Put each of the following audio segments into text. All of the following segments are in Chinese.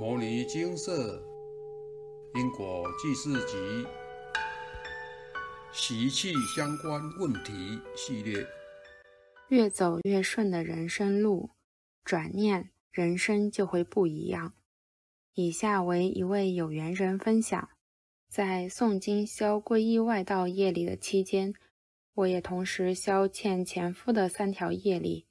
摩尼金色因果记事集习气相关问题系列，越走越顺的人生路，转念人生就会不一样。以下为一位有缘人分享，在诵经消皈依外道业力的期间，我也同时消欠前夫的三条业力，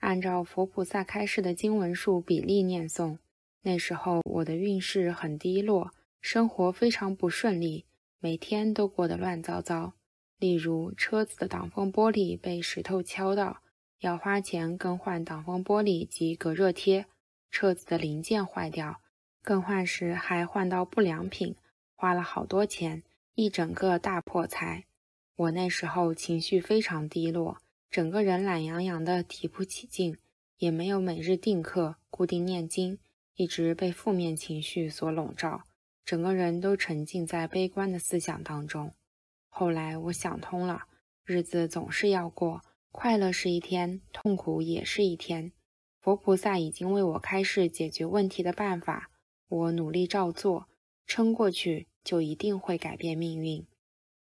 按照佛菩萨开示的经文数比例念诵。那时候我的运势很低落，生活非常不顺利，每天都过得乱糟糟。例如车子的挡风玻璃被石头敲到，要花钱更换挡风玻璃及隔热贴；车子的零件坏掉，更换时还换到不良品，花了好多钱，一整个大破财。我那时候情绪非常低落，整个人懒洋洋的，提不起劲，也没有每日定课、固定念经。一直被负面情绪所笼罩，整个人都沉浸在悲观的思想当中。后来我想通了，日子总是要过，快乐是一天，痛苦也是一天。佛菩萨已经为我开示解决问题的办法，我努力照做，撑过去就一定会改变命运。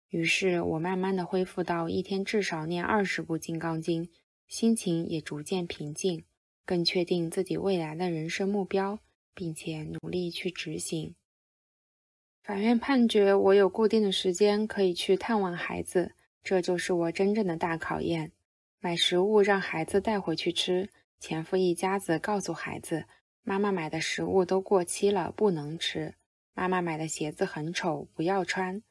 于是，我慢慢的恢复到一天至少念二十部《金刚经》，心情也逐渐平静，更确定自己未来的人生目标。并且努力去执行。法院判决我有固定的时间可以去探望孩子，这就是我真正的大考验。买食物让孩子带回去吃，前夫一家子告诉孩子，妈妈买的食物都过期了，不能吃。妈妈买的鞋子很丑，不要穿。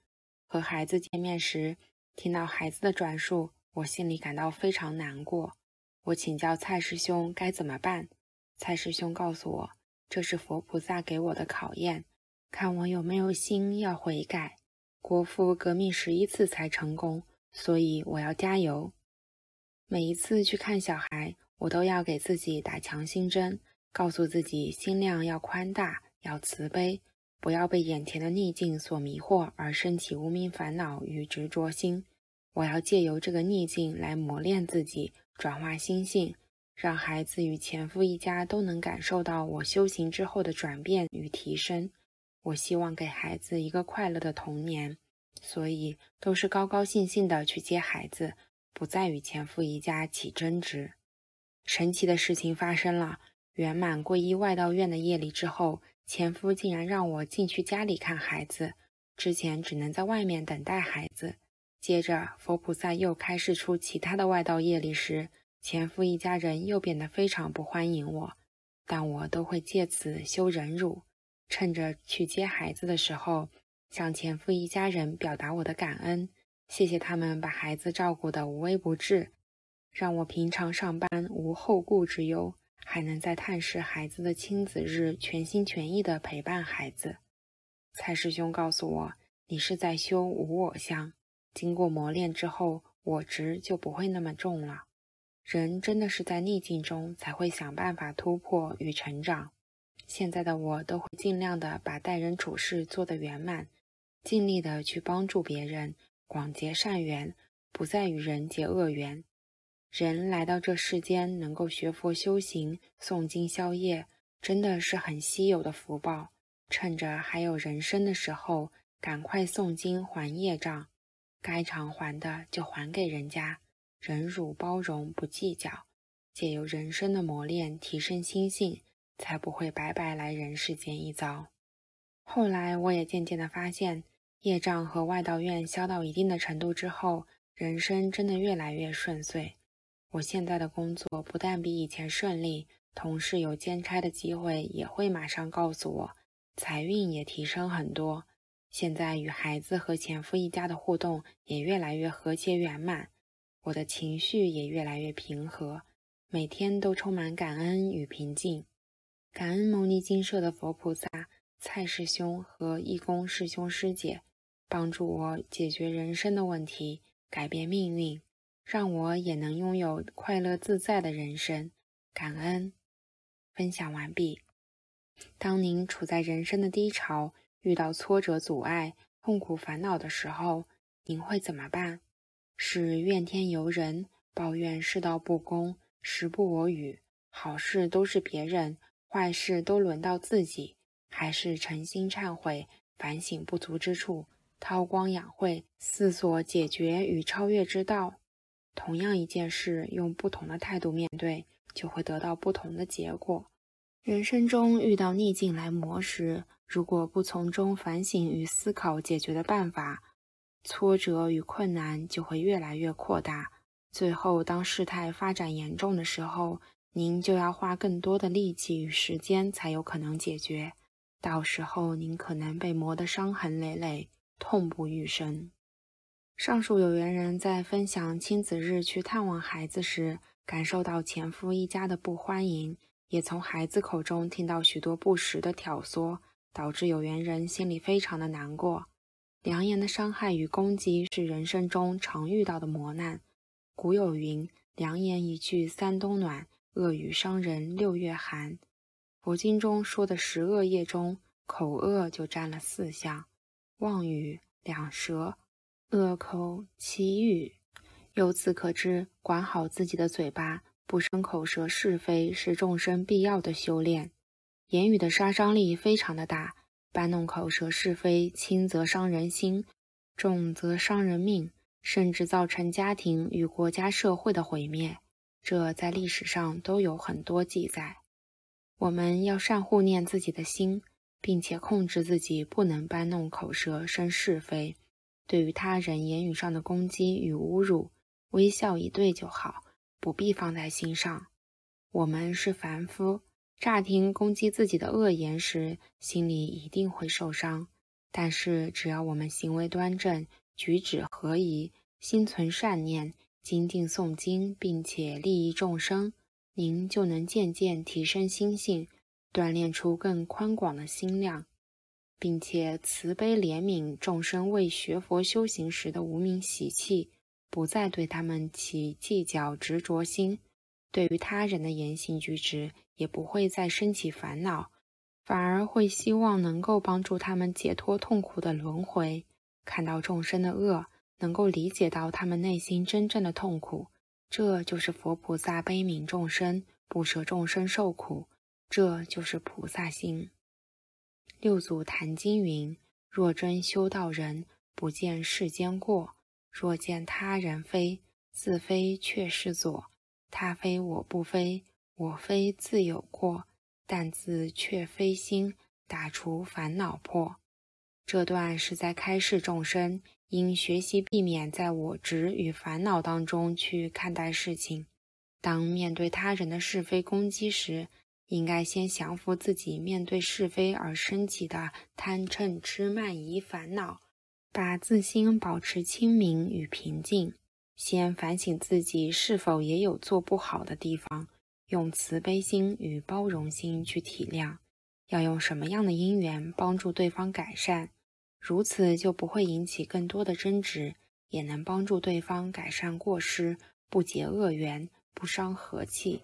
和孩子见面时，听到孩子的转述，我心里感到非常难过。我请教蔡师兄该怎么办，蔡师兄告诉我。这是佛菩萨给我的考验，看我有没有心要悔改。国父革命十一次才成功，所以我要加油。每一次去看小孩，我都要给自己打强心针，告诉自己心量要宽大，要慈悲，不要被眼前的逆境所迷惑而升起无名烦恼与执着心。我要借由这个逆境来磨练自己，转化心性。让孩子与前夫一家都能感受到我修行之后的转变与提升。我希望给孩子一个快乐的童年，所以都是高高兴兴的去接孩子，不再与前夫一家起争执。神奇的事情发生了，圆满皈依外道院的夜里之后，前夫竟然让我进去家里看孩子，之前只能在外面等待孩子。接着，佛菩萨又开示出其他的外道业力时。前夫一家人又变得非常不欢迎我，但我都会借此修忍辱。趁着去接孩子的时候，向前夫一家人表达我的感恩，谢谢他们把孩子照顾得无微不至，让我平常上班无后顾之忧，还能在探视孩子的亲子日全心全意地陪伴孩子。蔡师兄告诉我，你是在修无我相，经过磨练之后，我执就不会那么重了。人真的是在逆境中才会想办法突破与成长。现在的我都会尽量的把待人处事做得圆满，尽力的去帮助别人，广结善缘，不再与人结恶缘。人来到这世间，能够学佛修行、诵经消业，真的是很稀有的福报。趁着还有人生的时候，赶快诵经还业障，该偿还的就还给人家。忍辱包容，不计较，借由人生的磨练提升心性，才不会白白来人世间一遭。后来，我也渐渐的发现，业障和外道愿消到一定的程度之后，人生真的越来越顺遂。我现在的工作不但比以前顺利，同事有兼差的机会也会马上告诉我，财运也提升很多。现在与孩子和前夫一家的互动也越来越和谐圆满。我的情绪也越来越平和，每天都充满感恩与平静。感恩牟尼金舍的佛菩萨、蔡师兄和义工师兄师姐，帮助我解决人生的问题，改变命运，让我也能拥有快乐自在的人生。感恩。分享完毕。当您处在人生的低潮，遇到挫折、阻碍、痛苦、烦恼的时候，您会怎么办？是怨天尤人，抱怨世道不公，时不我与，好事都是别人，坏事都轮到自己，还是诚心忏悔、反省不足之处，韬光养晦，思索解决与超越之道。同样一件事，用不同的态度面对，就会得到不同的结果。人生中遇到逆境来磨时，如果不从中反省与思考解决的办法，挫折与困难就会越来越扩大。最后，当事态发展严重的时候，您就要花更多的力气与时间才有可能解决。到时候，您可能被磨得伤痕累累，痛不欲生。上述有缘人在分享亲子日去探望孩子时，感受到前夫一家的不欢迎。也从孩子口中听到许多不实的挑唆，导致有缘人心里非常的难过。良言的伤害与攻击是人生中常遇到的磨难。古有云：“良言一句三冬暖，恶语伤人六月寒。”佛经中说的十恶业中，口恶就占了四项：妄语、两舌、恶口、绮语。由此可知，管好自己的嘴巴。不生口舌是非是众生必要的修炼。言语的杀伤力非常的大，搬弄口舌是非，轻则伤人心，重则伤人命，甚至造成家庭与国家社会的毁灭。这在历史上都有很多记载。我们要善护念自己的心，并且控制自己，不能搬弄口舌生是非。对于他人言语上的攻击与侮辱，微笑以对就好。不必放在心上。我们是凡夫，乍听攻击自己的恶言时，心里一定会受伤。但是，只要我们行为端正，举止合宜，心存善念，精进诵经，并且利益众生，您就能渐渐提升心性，锻炼出更宽广的心量，并且慈悲怜悯众生为学佛修行时的无名习气。不再对他们起计较执着心，对于他人的言行举止也不会再升起烦恼，反而会希望能够帮助他们解脱痛苦的轮回。看到众生的恶，能够理解到他们内心真正的痛苦，这就是佛菩萨悲悯众生，不舍众生受苦，这就是菩萨心。六祖坛经云：“若真修道人，不见世间过。”若见他人非，自非却是左；他非我不非，我非自有过。但自却非心，打除烦恼破。这段是在开示众生，应学习避免在我执与烦恼当中去看待事情。当面对他人的是非攻击时，应该先降服自己面对是非而升起的贪嗔痴慢疑烦恼。把自心保持清明与平静，先反省自己是否也有做不好的地方，用慈悲心与包容心去体谅，要用什么样的因缘帮助对方改善，如此就不会引起更多的争执，也能帮助对方改善过失，不结恶缘，不伤和气。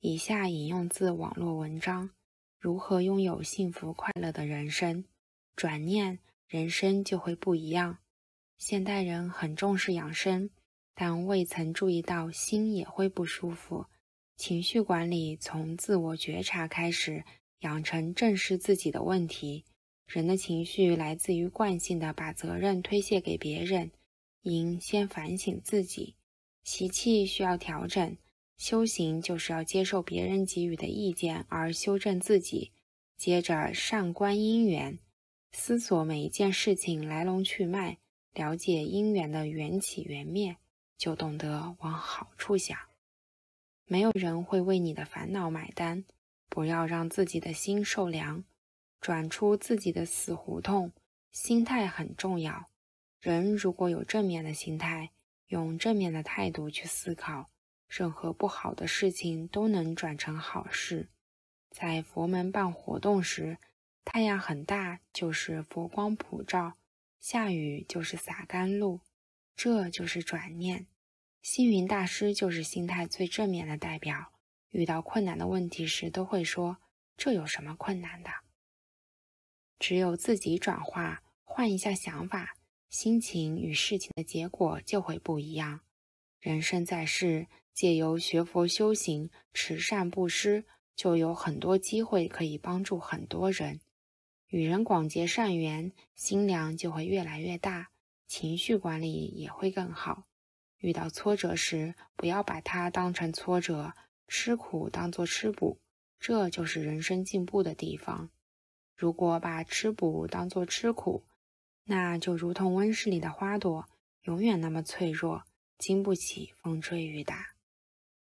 以下引用自网络文章：如何拥有幸福快乐的人生？转念。人生就会不一样。现代人很重视养生，但未曾注意到心也会不舒服。情绪管理从自我觉察开始，养成正视自己的问题。人的情绪来自于惯性的把责任推卸给别人，应先反省自己。习气需要调整，修行就是要接受别人给予的意见而修正自己。接着善观因缘。思索每一件事情来龙去脉，了解因缘的缘起缘灭，就懂得往好处想。没有人会为你的烦恼买单，不要让自己的心受凉，转出自己的死胡同。心态很重要，人如果有正面的心态，用正面的态度去思考，任何不好的事情都能转成好事。在佛门办活动时。太阳很大，就是佛光普照；下雨就是洒甘露，这就是转念。星云大师就是心态最正面的代表。遇到困难的问题时，都会说：“这有什么困难的？”只有自己转化，换一下想法，心情与事情的结果就会不一样。人生在世，借由学佛修行、持善布施，就有很多机会可以帮助很多人。与人广结善缘，心量就会越来越大，情绪管理也会更好。遇到挫折时，不要把它当成挫折，吃苦当做吃补，这就是人生进步的地方。如果把吃补当做吃苦，那就如同温室里的花朵，永远那么脆弱，经不起风吹雨打。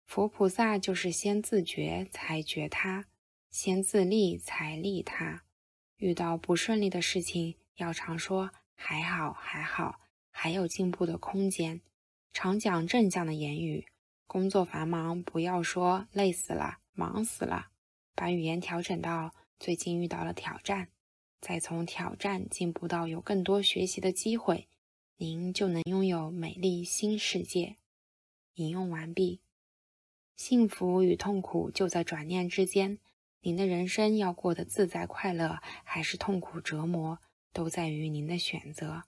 佛菩萨就是先自觉才觉他，先自利才利他。遇到不顺利的事情，要常说还好还好，还有进步的空间。常讲正向的言语。工作繁忙，不要说累死了、忙死了，把语言调整到最近遇到了挑战，再从挑战进步到有更多学习的机会，您就能拥有美丽新世界。引用完毕。幸福与痛苦就在转念之间。您的人生要过得自在快乐，还是痛苦折磨，都在于您的选择。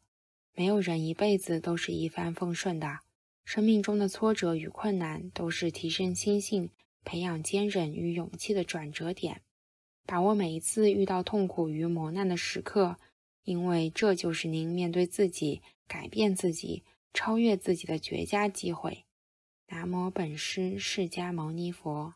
没有人一辈子都是一帆风顺的，生命中的挫折与困难都是提升心性、培养坚韧与勇气的转折点。把握每一次遇到痛苦与磨难的时刻，因为这就是您面对自己、改变自己、超越自己的绝佳机会。南无本师释迦牟尼佛。